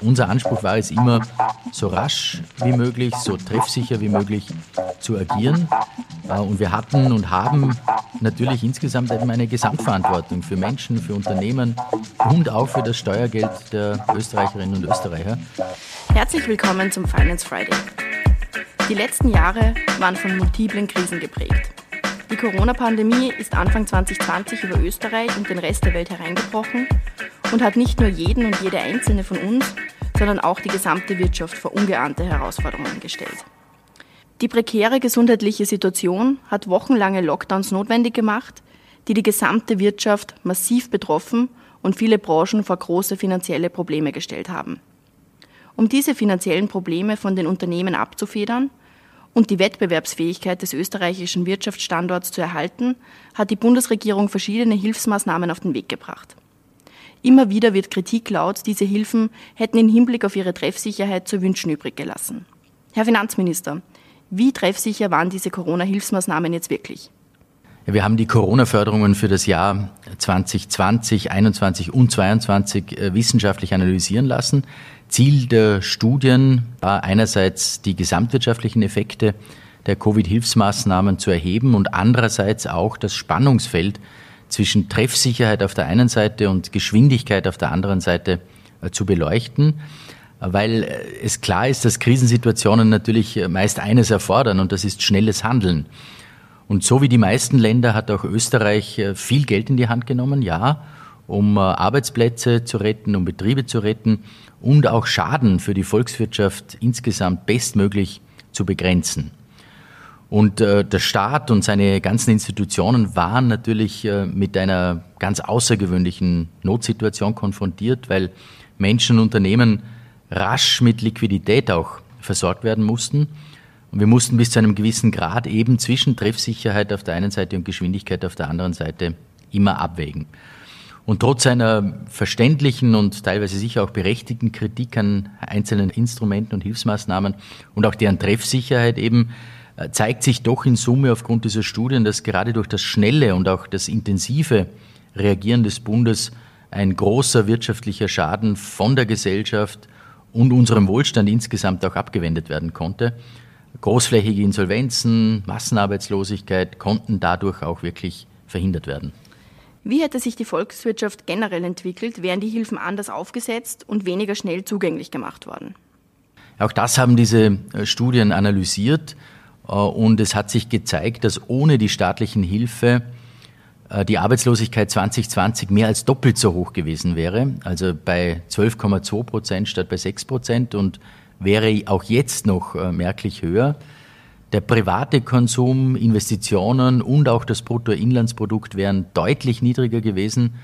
Unser Anspruch war es immer, so rasch wie möglich, so treffsicher wie möglich zu agieren. Äh, und wir hatten und haben natürlich insgesamt eben eine Gesamtverantwortung für Menschen, für Unternehmen und auch für das Steuergeld der Österreicherinnen und Österreicher. Herzlich willkommen zum Finance Friday. Die letzten Jahre waren von multiplen Krisen geprägt. Die Corona-Pandemie ist Anfang 2020 über Österreich und den Rest der Welt hereingebrochen und hat nicht nur jeden und jede einzelne von uns, sondern auch die gesamte Wirtschaft vor ungeahnte Herausforderungen gestellt. Die prekäre gesundheitliche Situation hat wochenlange Lockdowns notwendig gemacht, die die gesamte Wirtschaft massiv betroffen und viele Branchen vor große finanzielle Probleme gestellt haben. Um diese finanziellen Probleme von den Unternehmen abzufedern und die Wettbewerbsfähigkeit des österreichischen Wirtschaftsstandorts zu erhalten, hat die Bundesregierung verschiedene Hilfsmaßnahmen auf den Weg gebracht. Immer wieder wird Kritik laut, diese Hilfen hätten im Hinblick auf ihre Treffsicherheit zu wünschen übrig gelassen. Herr Finanzminister, wie treffsicher waren diese Corona-Hilfsmaßnahmen jetzt wirklich? Wir haben die Corona-Förderungen für das Jahr 2020, 2021 und 2022 äh, wissenschaftlich analysieren lassen. Ziel der Studien war einerseits die gesamtwirtschaftlichen Effekte der Covid-Hilfsmaßnahmen zu erheben und andererseits auch das Spannungsfeld zwischen Treffsicherheit auf der einen Seite und Geschwindigkeit auf der anderen Seite äh, zu beleuchten, weil äh, es klar ist, dass Krisensituationen natürlich äh, meist eines erfordern und das ist schnelles Handeln. Und so wie die meisten Länder hat auch Österreich viel Geld in die Hand genommen, ja, um Arbeitsplätze zu retten, um Betriebe zu retten und auch Schaden für die Volkswirtschaft insgesamt bestmöglich zu begrenzen. Und äh, der Staat und seine ganzen Institutionen waren natürlich äh, mit einer ganz außergewöhnlichen Notsituation konfrontiert, weil Menschen und Unternehmen rasch mit Liquidität auch versorgt werden mussten. Und wir mussten bis zu einem gewissen Grad eben zwischen Treffsicherheit auf der einen Seite und Geschwindigkeit auf der anderen Seite immer abwägen. Und trotz einer verständlichen und teilweise sicher auch berechtigten Kritik an einzelnen Instrumenten und Hilfsmaßnahmen und auch deren Treffsicherheit eben zeigt sich doch in Summe aufgrund dieser Studien, dass gerade durch das schnelle und auch das intensive Reagieren des Bundes ein großer wirtschaftlicher Schaden von der Gesellschaft und unserem Wohlstand insgesamt auch abgewendet werden konnte. Großflächige Insolvenzen, Massenarbeitslosigkeit konnten dadurch auch wirklich verhindert werden. Wie hätte sich die Volkswirtschaft generell entwickelt, wären die Hilfen anders aufgesetzt und weniger schnell zugänglich gemacht worden? Auch das haben diese äh, Studien analysiert äh, und es hat sich gezeigt, dass ohne die staatlichen Hilfe äh, die Arbeitslosigkeit 2020 mehr als doppelt so hoch gewesen wäre, also bei 12,2 Prozent statt bei 6 Prozent und wäre auch jetzt noch äh, merklich höher. Der private Konsum, Investitionen und auch das Bruttoinlandsprodukt wären deutlich niedriger gewesen.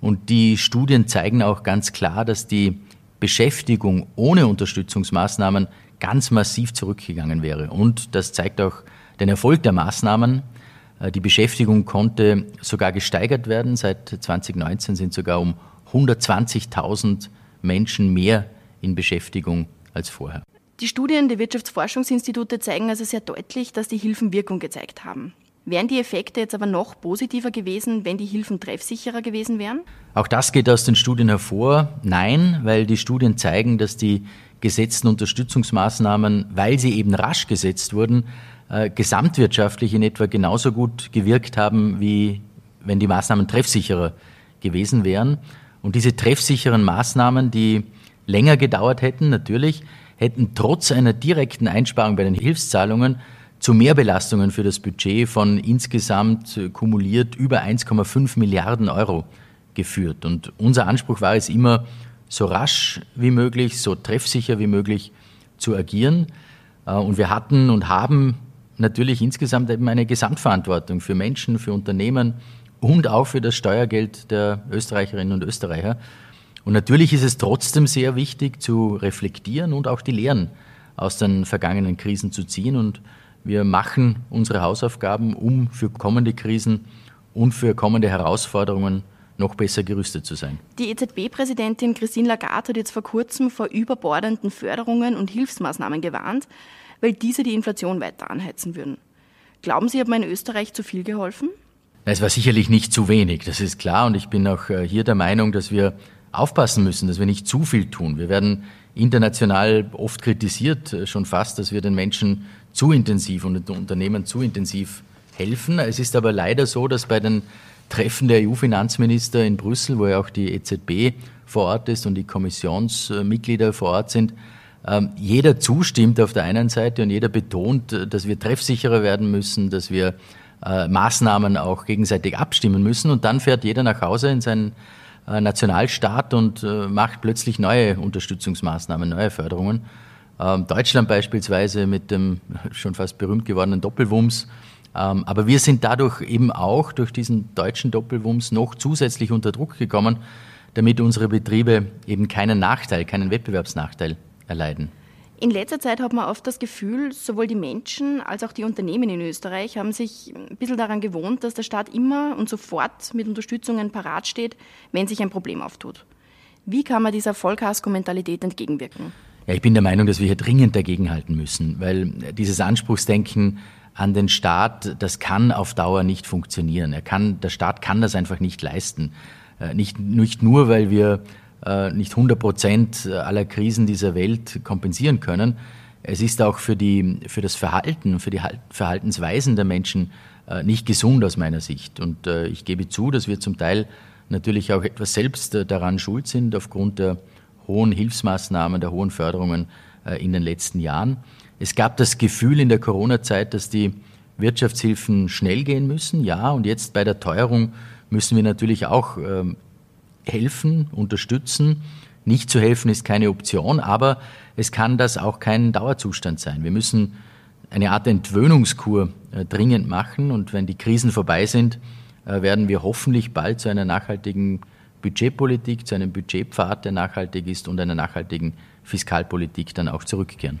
Und die Studien zeigen auch ganz klar, dass die Beschäftigung ohne Unterstützungsmaßnahmen ganz massiv zurückgegangen wäre. Und das zeigt auch den Erfolg der Maßnahmen. Äh, die Beschäftigung konnte sogar gesteigert werden. Seit 2019 sind sogar um 120.000 Menschen mehr in Beschäftigung als vorher. Die Studien der Wirtschaftsforschungsinstitute zeigen also sehr deutlich, dass die Hilfen Wirkung gezeigt haben. Wären die Effekte jetzt aber noch positiver gewesen, wenn die Hilfen treffsicherer gewesen wären? Auch das geht aus den Studien hervor. Nein, weil die Studien zeigen, dass die gesetzten Unterstützungsmaßnahmen, weil sie eben rasch gesetzt wurden, äh, gesamtwirtschaftlich in etwa genauso gut gewirkt haben, wie wenn die Maßnahmen treffsicherer gewesen wären. Und diese treffsicheren Maßnahmen, die länger gedauert hätten, natürlich, hätten trotz einer direkten Einsparung bei den Hilfszahlungen zu Mehrbelastungen für das Budget von insgesamt kumuliert über 1,5 Milliarden Euro geführt. Und unser Anspruch war es immer, so rasch wie möglich, so treffsicher wie möglich zu agieren. Äh, und wir hatten und haben natürlich insgesamt eben eine Gesamtverantwortung für Menschen, für Unternehmen und auch für das Steuergeld der Österreicherinnen und Österreicher. Und natürlich ist es trotzdem sehr wichtig zu reflektieren und auch die Lehren aus den vergangenen Krisen zu ziehen. Und wir machen unsere Hausaufgaben, um für kommende Krisen und für kommende Herausforderungen noch besser gerüstet zu sein. Die EZB-Präsidentin Christine Lagarde hat jetzt vor kurzem vor überbordenden Förderungen und Hilfsmaßnahmen gewarnt, weil diese die Inflation weiter anheizen würden. Glauben Sie, hat man in Österreich zu viel geholfen? Es war sicherlich nicht zu wenig, das ist klar. Und ich bin auch äh, hier der Meinung, dass wir aufpassen müssen, dass wir nicht zu viel tun. Wir werden international oft kritisiert, äh, schon fast, dass wir den Menschen zu intensiv und den Unternehmen zu intensiv helfen. Es ist aber leider so, dass bei den Treffen der EU-Finanzminister in Brüssel, wo ja auch die EZB vor Ort ist und die Kommissionsmitglieder vor Ort sind, ähm, jeder zustimmt auf der einen Seite und jeder betont, äh, dass wir treffsicherer werden müssen, dass wir äh, Maßnahmen auch gegenseitig abstimmen müssen. Und dann fährt jeder nach Hause in seinen äh, Nationalstaat und macht plötzlich neue Unterstützungsmaßnahmen, neue Förderungen. Ähm, Deutschland beispielsweise mit dem schon fast berühmt gewordenen Doppelwumms. Ähm, aber wir sind dadurch eben auch durch diesen deutschen Doppelwumms noch zusätzlich unter Druck gekommen, damit unsere Betriebe eben keinen Nachteil, keinen Wettbewerbsnachteil erleiden. In letzter Zeit hat man oft das Gefühl, sowohl die Menschen als auch die Unternehmen in Österreich haben sich ein bisschen daran gewohnt, dass der Staat immer und sofort mit Unterstützungen parat steht, wenn sich ein Problem auftut. Wie kann man dieser Vollkasko-Mentalität entgegenwirken? Ja, ich bin der Meinung, dass wir hier dringend dagegenhalten müssen, weil dieses Anspruchsdenken an den Staat, das kann auf Dauer nicht funktionieren. Er kann, der Staat kann das einfach nicht leisten. Äh, nicht, nicht nur, weil wir äh, nicht 100 Prozent aller Krisen dieser Welt kompensieren können. Es ist auch für, die, für das Verhalten, für die Verhaltensweisen der Menschen äh, nicht gesund aus meiner Sicht. Und ich gebe zu, dass wir zum Teil natürlich auch etwas selbst daran schuld sind aufgrund der hohen Hilfsmaßnahmen, der hohen Förderungen in den letzten Jahren. Es gab das Gefühl in der Corona-Zeit, dass die Wirtschaftshilfen schnell gehen müssen. Ja, und jetzt bei der Teuerung müssen wir natürlich auch ähm, helfen, unterstützen. Nicht zu helfen ist keine Option, aber es kann das auch kein Dauerzustand sein. Wir müssen eine Art Entwöhnungskur äh, dringend machen und wenn die Krisen vorbei sind, äh, werden wir hoffentlich bald zu einer nachhaltigen Budgetpolitik, zu einem Budgetpfad, der nachhaltig ist und einer nachhaltigen Fiskalpolitik dann auch zurückkehren.